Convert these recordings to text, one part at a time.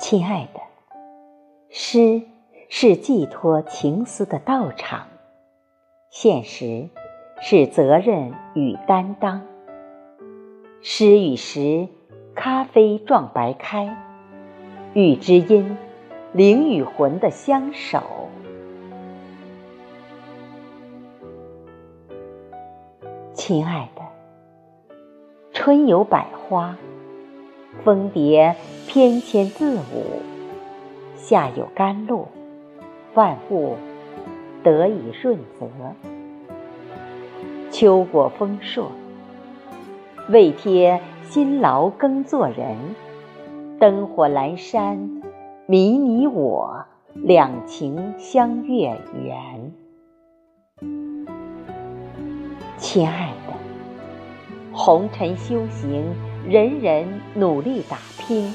亲爱的，诗是寄托情思的道场，现实是责任与担当。诗与时，咖啡撞白开，与知音，灵与魂的相守。亲爱的，春有百花。蜂蝶翩跹自舞，夏有甘露，万物得以润泽；秋果丰硕，未贴辛劳耕作人，灯火阑珊，迷你我两情相悦缘。亲爱的，红尘修行。人人努力打拼，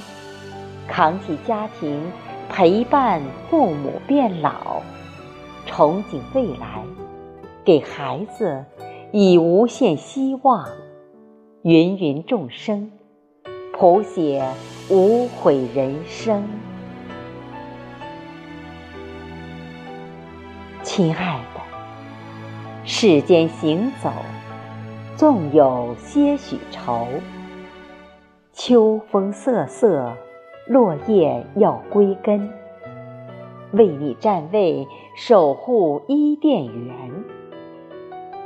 扛起家庭，陪伴父母变老，憧憬未来，给孩子以无限希望。芸芸众生，谱写无悔人生。亲爱的，世间行走，纵有些许愁。秋风瑟瑟，落叶要归根。为你站位，守护伊甸园。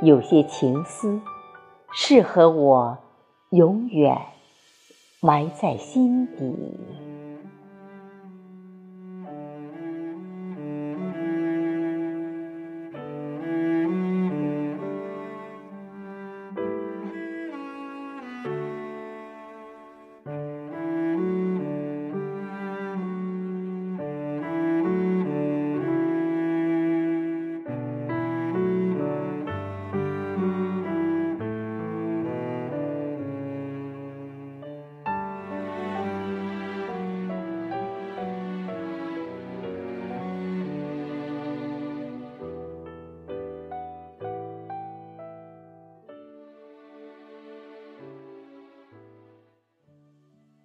有些情思，适合我永远埋在心底。